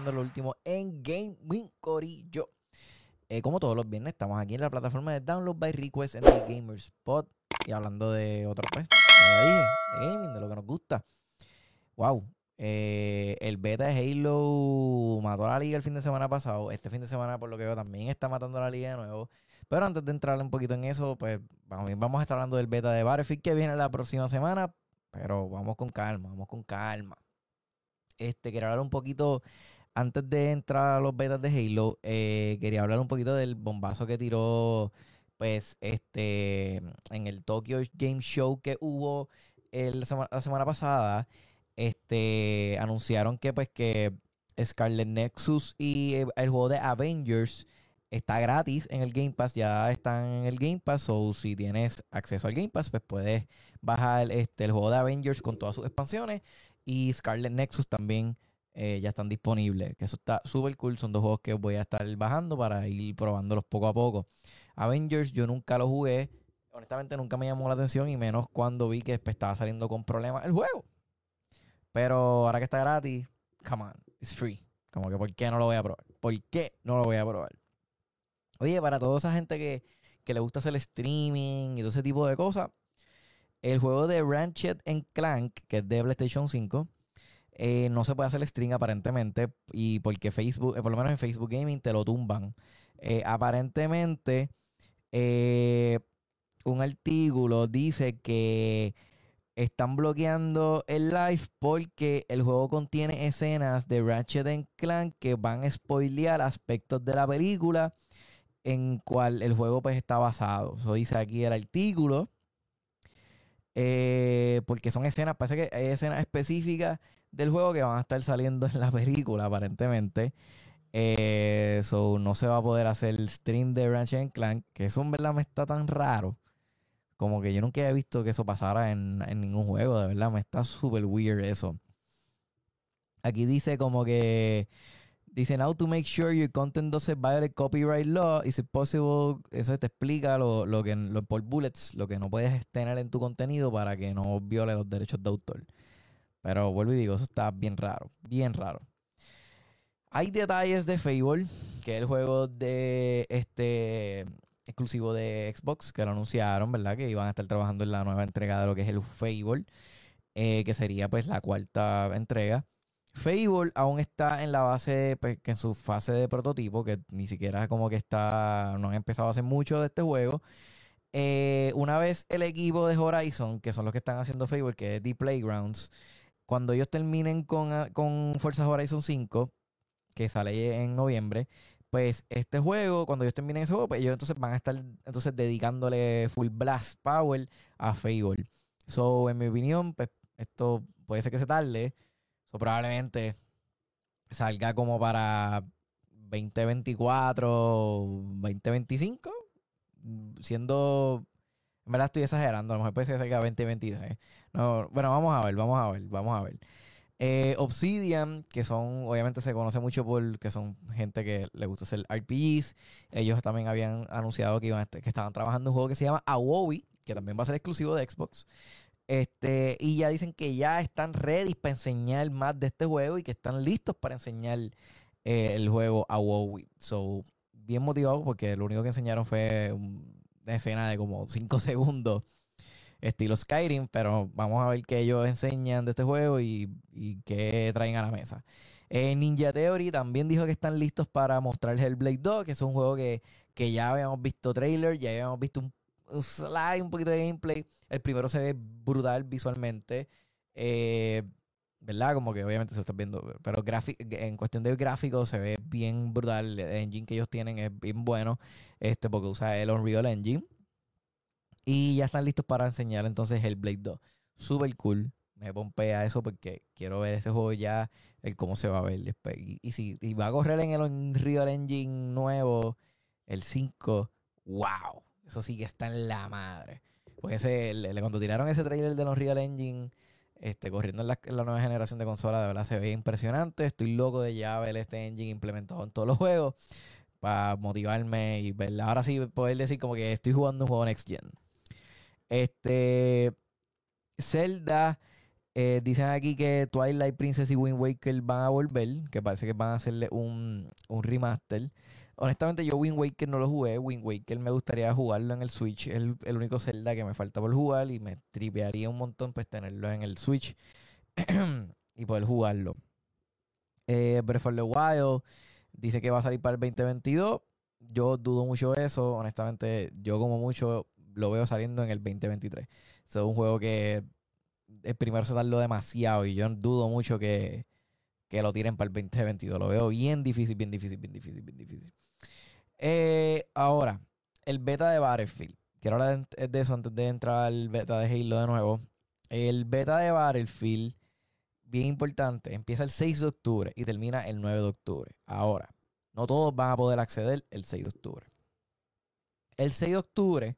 lo último en Gaming Corillo. Eh, como todos los viernes, estamos aquí en la plataforma de Download by Request en el Gamer Spot. Y hablando de otra pues, ya dije, de gaming, de lo que nos gusta. Wow. eh, el beta de Halo mató a la liga el fin de semana pasado. Este fin de semana, por lo que veo, también está matando la liga de nuevo. Pero antes de entrar un poquito en eso, pues vamos, a estar hablando del beta de Battlefield que viene la próxima semana. Pero vamos con calma, vamos con calma. Este, quería hablar un poquito, antes de entrar a los betas de Halo, eh, quería hablar un poquito del bombazo que tiró, pues, este, en el Tokyo Game Show que hubo el sema- la semana pasada. Este, anunciaron que, pues, que Scarlet Nexus y eh, el juego de Avengers está gratis en el Game Pass, ya están en el Game Pass, o si tienes acceso al Game Pass, pues puedes bajar este, el juego de Avengers con todas sus expansiones y Scarlet Nexus también eh, ya están disponibles, que eso está súper cool, son dos juegos que voy a estar bajando para ir probándolos poco a poco. Avengers yo nunca lo jugué, honestamente nunca me llamó la atención y menos cuando vi que pues, estaba saliendo con problemas el juego. Pero ahora que está gratis, come on, it's free. Como que, ¿por qué no lo voy a probar? ¿Por qué no lo voy a probar? Oye, para toda esa gente que, que le gusta hacer streaming y todo ese tipo de cosas, el juego de Ratchet Clank, que es de PlayStation 5, eh, no se puede hacer stream aparentemente y porque Facebook, eh, por lo menos en Facebook Gaming, te lo tumban. Eh, aparentemente, un artículo dice que están bloqueando el live porque el juego contiene escenas de Ratchet Clank que van a spoilear aspectos de la película en cual el juego pues está basado. Eso dice aquí el artículo. Porque son escenas, parece que hay escenas específicas del juego que van a estar saliendo en la película, aparentemente. Eh, so no se va a poder hacer el stream de Ratchet and Clank, que eso en verdad me está tan raro. Como que yo nunca he visto que eso pasara en, en ningún juego, de verdad, me está súper weird eso. Aquí dice como que Dice, now to make sure your content doesn't violate copyright law, is it possible? Eso te explica lo, lo que, lo, por bullets, lo que no puedes tener en tu contenido para que no viole los derechos de autor. Pero vuelvo y digo, eso está bien raro, bien raro. Hay detalles de Fable, que es el juego de este exclusivo de Xbox, que lo anunciaron, ¿verdad? Que iban a estar trabajando en la nueva entrega de lo que es el Fable, eh, que sería pues la cuarta entrega. Fable aún está en la base, pues, en su fase de prototipo, que ni siquiera como que está, no han empezado a hacer mucho de este juego. Eh, una vez el equipo de Horizon, que son los que están haciendo Fable, que es The Playgrounds, cuando ellos terminen con, ah, con Forza Horizon 5, que sale en noviembre, pues este juego, cuando ellos terminen ese juego, pues ellos entonces van a estar entonces dedicándole full blast power a Fable. So, en mi opinión, pues esto puede ser que se tarde. So, probablemente salga como para 2024, 2025. mm, Siendo. En verdad estoy exagerando. A lo mejor puede ser que salga 2023. No, bueno, vamos a ver, vamos a ver, vamos a ver. Eh, Obsidian, que son, obviamente se conoce mucho por que son gente que le gusta hacer RPGs. Ellos también habían anunciado que, iban que estaban trabajando un juego que se llama Awowi, que también va a ser exclusivo de Xbox. Este, y ya dicen que ya están ready para enseñar más de este juego y que están listos para enseñar eh, el juego a WoW. So, bien motivado porque lo único que enseñaron fue un- una escena de como 5 segundos, estilo Skyrim, pero vamos a ver qué ellos enseñan de este juego y, y qué traen a la mesa. Eh, Ninja Theory también dijo que están listos para mostrar Hellblade 2, que es un juego que, que ya habíamos visto trailer, ya habíamos visto un, un slide, un poquito de gameplay. El primero se ve brutal visualmente. eh, ¿Verdad? Como que obviamente se está viendo. Pero en cuestión de gráficos se ve bien brutal. El engine que ellos tienen es bien bueno. Este, porque usa el Unreal Engine. Y ya están listos para enseñar entonces Hellblade 2. Super cool. Me pompea eso porque quiero ver ese juego ya, el cómo se va a ver. Y, y si y va a correr en el Unreal Engine nuevo, el 5, wow. Eso sí que está en la madre. Porque ese, el- el- cuando tiraron ese trailer de Unreal Engine, este, corriendo en la, nueva generación de consolas, de verdad se ve impresionante. Estoy loco de ya ver este engine implementado en todos los juegos para motivarme y verla. Ahora sí poder decir como que estoy jugando un juego Next Gen. Este. Zelda, eh, dicen aquí que Twilight Princess y Wind Waker van a volver, que parece que van a hacerle un, un remaster. Honestamente, yo Wind Waker no lo jugué. Wind Waker me gustaría jugarlo en el Switch. Es el, único Zelda que me falta por jugar y me tripearía un montón pues tenerlo en el Switch y poder jugarlo. Eh, Breath of the Wild dice que va a salir para el 2022. Yo dudo mucho eso. Honestamente, yo como mucho lo veo saliendo en el 2023. Es un juego que el primero se tardó demasiado y yo dudo mucho que, que lo tiren para el 2022. Lo veo bien difícil, bien difícil, bien difícil, bien difícil. Eh, ahora, el beta de Battlefield. Quiero hablar de eso antes de entrar al beta de Halo de nuevo. El beta de Battlefield, bien importante, empieza el 6 de octubre y termina el 9 de octubre. Ahora, no todos van a poder acceder el 6 de octubre. El 6 de octubre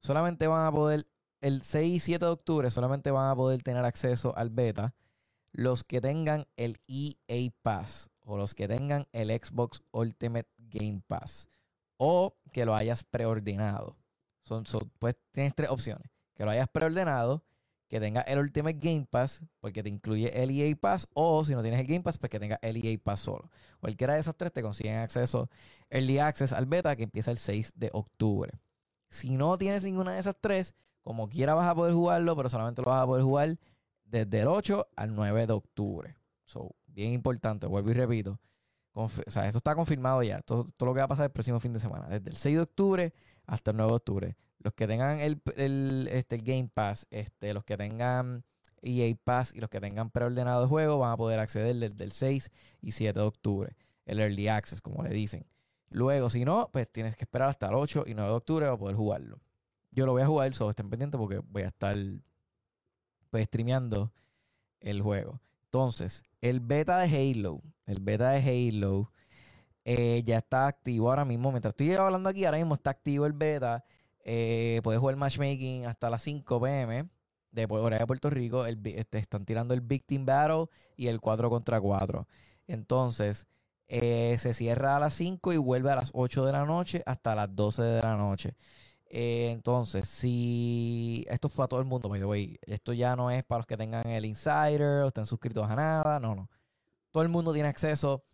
solamente van a poder, el 6 y 7 de octubre solamente van a poder tener acceso al beta los que tengan el EA Pass o los que tengan el Xbox Ultimate Game Pass o que lo hayas preordenado. Son, pues tienes tres opciones. Que lo hayas preordenado, que tenga el Ultimate Game Pass, porque te incluye el EA Pass, o si no tienes el Game Pass, pues que tenga el EA Pass solo. Cualquiera de esas tres te consiguen acceso, early access al beta que empieza el 6 de octubre. Si no tienes ninguna de esas tres, como quiera vas a poder jugarlo, pero solamente lo vas a poder jugar desde el 8 al 9 de octubre. So, bien importante, vuelvo y repito. o sea, esto está confirmado ya. Todo, todo, lo que va a pasar el próximo fin de semana. Desde el 6 de octubre hasta el 9 de octubre. Los que tengan el, el, este, el Game Pass, este, los que tengan EA Pass y los que tengan preordenado el juego van a poder acceder desde el 6 y 7 de octubre. El Early Access, como le dicen. Luego, si no, pues tienes que esperar hasta el 8 y 9 de octubre para poder jugarlo. Yo lo voy a jugar, solo estén pendientes porque voy a estar pues streameando el juego. Entonces, el beta de Halo, el beta de Halo eh, ya está activo ahora mismo. Mientras estoy hablando aquí, ahora mismo está activo el beta. Eh, puedes jugar matchmaking hasta las 5 pm de hora de Puerto Rico. El, este, están tirando el Victim Battle y el 4 contra 4. Entonces, eh, se cierra a las 5 y vuelve a las 8 de la noche hasta las 12 de la noche. Eh, entonces, si esto fue a todo el mundo, by the way, esto ya no es para los que tengan el insider o estén suscritos a nada, no, no. Todo el mundo tiene acceso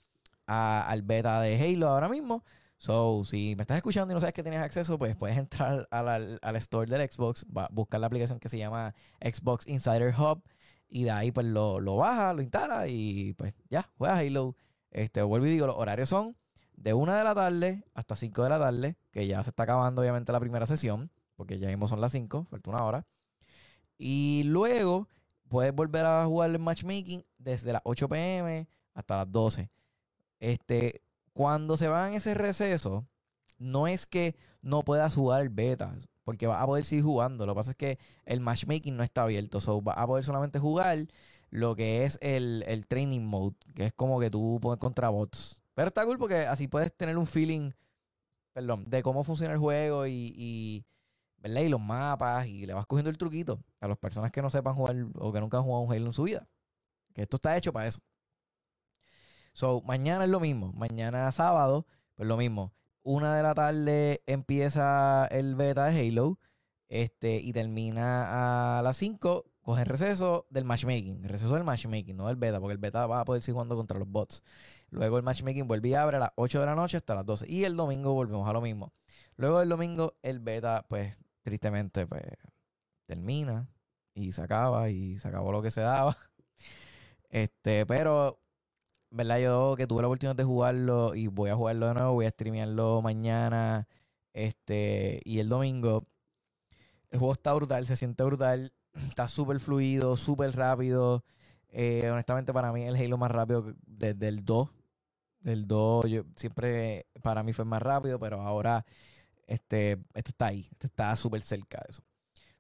al beta de Halo ahora mismo. So, si me estás escuchando y no sabes que tienes acceso, pues puedes entrar al, al store del Xbox, buscar la aplicación que se llama Xbox Insider Hub y de ahí pues lo, lo baja, lo instala y pues ya, juegas Halo este, vuelvo y digo, los horarios son de 1 de la tarde hasta 5 de la tarde, que ya se está acabando obviamente la primera sesión, porque ya mismo son las 5, falta una hora. Y luego puedes volver a jugar el matchmaking desde las 8 pm hasta las 12. Este, cuando se va en ese receso, no es que no puedas jugar el beta, porque vas a poder seguir jugando. Lo que pasa es que el matchmaking no está abierto, so vas a poder solamente jugar lo que es el, training mode, que es como que tú pones contra bots. Pero está cool porque así puedes tener un feeling, perdón, de cómo funciona el juego y, y, y los mapas y le vas cogiendo el truquito a las personas que no sepan jugar o que nunca han jugado un Halo en su vida. Que esto está hecho para eso. So, mañana es lo mismo. Mañana sábado, pues lo mismo. Una de la tarde empieza el beta de Halo. Este, y termina a las 5 cogen receso del matchmaking, el receso del matchmaking, no del beta, porque el beta va a poder seguir jugando contra los bots. Luego el matchmaking vuelve y abre a las 8 de la noche hasta las 12. Y el domingo volvemos a lo mismo. Luego del domingo, el beta, pues, tristemente, pues, termina y se acaba y se acabó lo que se daba. Este, pero, ¿verdad? Yo que tuve la oportunidad de jugarlo y voy a jugarlo de nuevo, voy a streamearlo mañana, este, y el domingo. El juego está brutal, se siente brutal está súper fluido, súper rápido. Eh, honestamente, para mí el Halo más rápido desde el 2. El 2 yo, siempre para mí fue más rápido, pero ahora este, este está ahí. Este está súper cerca de eso.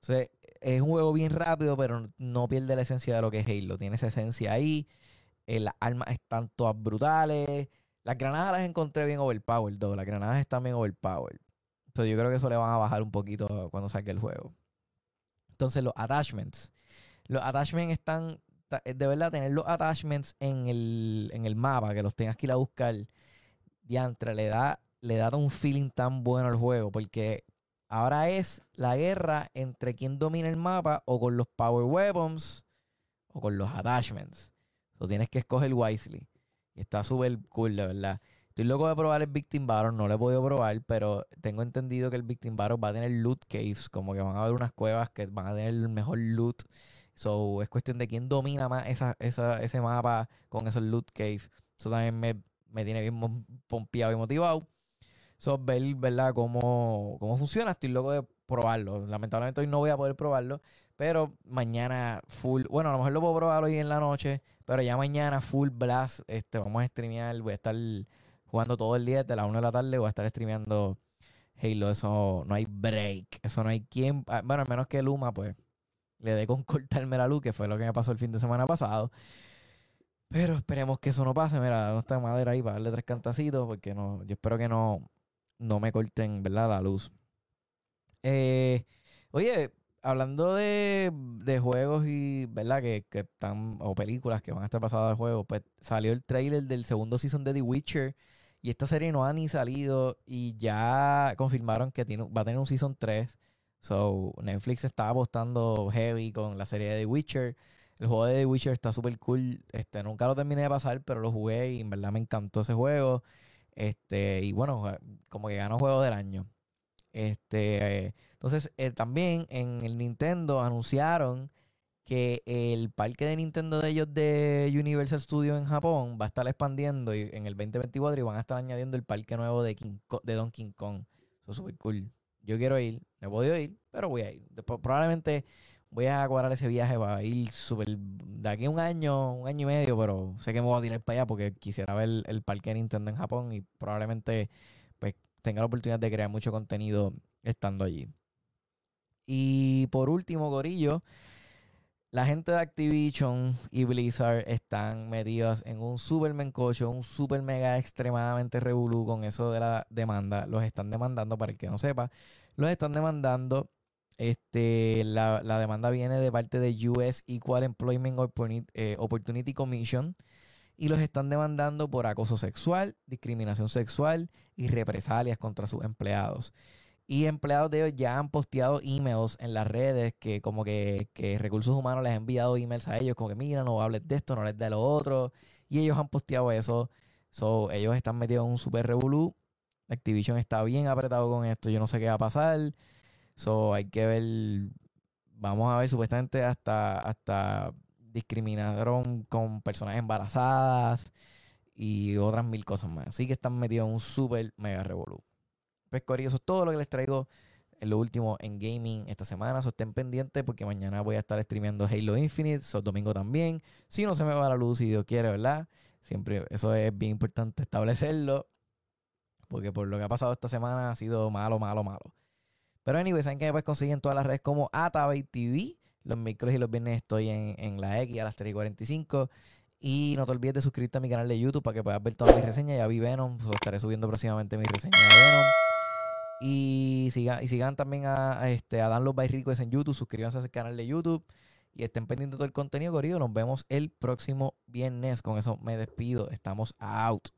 Entonces, es un juego bien rápido, pero no pierde la esencia de lo que es Halo. Tiene esa esencia ahí. Eh, las armas están todas brutales. Las granadas las encontré bien overpowered, Las granadas están bien overpowered. Entonces yo creo que eso le van a bajar un poquito cuando salga el juego. Entonces, los attachments. Los attachments están. De verdad, tener los attachments en el, mapa, que los tengas que ir a buscar, diantre, le da, le da un feeling tan bueno al juego. Porque Ahora es la guerra entre quién domina el mapa o con los power weapons o con los attachments. So, tienes que escoger wisely. Y está súper cool, de verdad. Estoy loco de probar el Victim Battle, no lo he podido probar, pero tengo entendido que el Victim Battle va a tener loot caves, como que van a haber unas cuevas que van a tener el mejor loot. So, es cuestión de quién domina más esa, esa, ese mapa con esos loot caves. Eso también me, me tiene bien pompeado y motivado. So, ver, ¿verdad? Cómo, cómo funciona. Estoy loco de probarlo. Lamentablemente hoy no voy a poder probarlo. Pero mañana full. Bueno, a lo mejor lo puedo probar hoy en la noche. Pero ya mañana full blast. Este, vamos a streamear. Voy a estar jugando todo el día desde las 1 de la tarde. Voy a estar streameando Halo. Eso no hay break. Eso no hay quien. Ah, bueno, al menos que Luma, pues, le dé con cortarme la luz, que fue lo que me pasó el fin de semana pasado. Pero esperemos que eso no pase. Mira, no está madera ahí para darle tres cantacitos. Porque no, yo espero que no, no me corten, ¿verdad? La luz. Eh, oye, hablando de, juegos y, ¿verdad? Que, están, o películas que van a estar pasadas de juegos, pues salió el trailer del segundo season de The Witcher. Y esta serie no ha ni salido y ya confirmaron que tiene, va a tener un season 3. So, Netflix está apostando heavy con la serie de The Witcher. El juego de The Witcher está súper cool. Este, nunca lo terminé de pasar, pero lo jugué y en verdad me encantó ese juego. Este, y bueno, como que ganó juego del año. Este, entonces, eh, también en el Nintendo anunciaron que el parque de Nintendo de ellos de Universal Studios en Japón va a estar expandiendo y en el 2024 y van a estar añadiendo el parque nuevo de, King de Donkey Kong. Eso es súper cool. Yo quiero ir, no he podido ir, pero voy a ir. Después, probablemente voy a cuadrar ese viaje para ir súper de aquí a un año, un año y medio, pero sé que me voy a tirar para allá porque quisiera ver el parque de Nintendo en Japón y probablemente pues tenga la oportunidad de crear mucho contenido estando allí. Y por último, Gorillo, la gente de Activision y Blizzard están metidos en un super mencocho, un super mega extremadamente revolú con eso de la demanda. Los están demandando, para el que no sepa, los están demandando este, la, demanda viene de parte de US Equal Employment eh, Opportunity Commission y los están demandando por acoso sexual, discriminación sexual y represalias contra sus empleados. Y empleados de ellos ya han posteado emails en las redes que como que, recursos humanos les ha enviado emails a ellos como que mira, no hables de esto, no les de lo otro. Y ellos han posteado eso. So, ellos están metidos en un super revolú. Activision está bien apretado con esto. Yo no sé qué va a pasar. So, hay que ver, vamos a ver, supuestamente hasta, hasta discriminaron con personas embarazadas y otras mil cosas más. Así que están metidos en un super mega revolú. Pues, eso es todo lo que les traigo en lo último en gaming esta semana. So, estén pendientes porque mañana voy a estar streameando Halo Infinite, so, domingo también. Si no se me va la luz, si Dios quiere, ¿verdad? Siempre, eso es bien importante establecerlo. Porque por lo que ha pasado esta semana ha sido malo, malo, malo. Pero anyway, saben que me puedes conseguir en todas las redes como Atabay TV. Los miércoles y los viernes estoy en, la X a las 3 y 45. Y no te olvides de suscribirte a mi canal de YouTube para que puedas ver todas mis reseñas. Ya vi Venom, pues, estaré subiendo próximamente mis reseñas de Venom. Y sigan, y sigan también a, este, a Dan Los Bairricos en YouTube. Suscríbanse al canal de YouTube. Y estén pendientes de todo el contenido, corrido. Nos vemos el próximo viernes. Con eso me despido. Estamos out.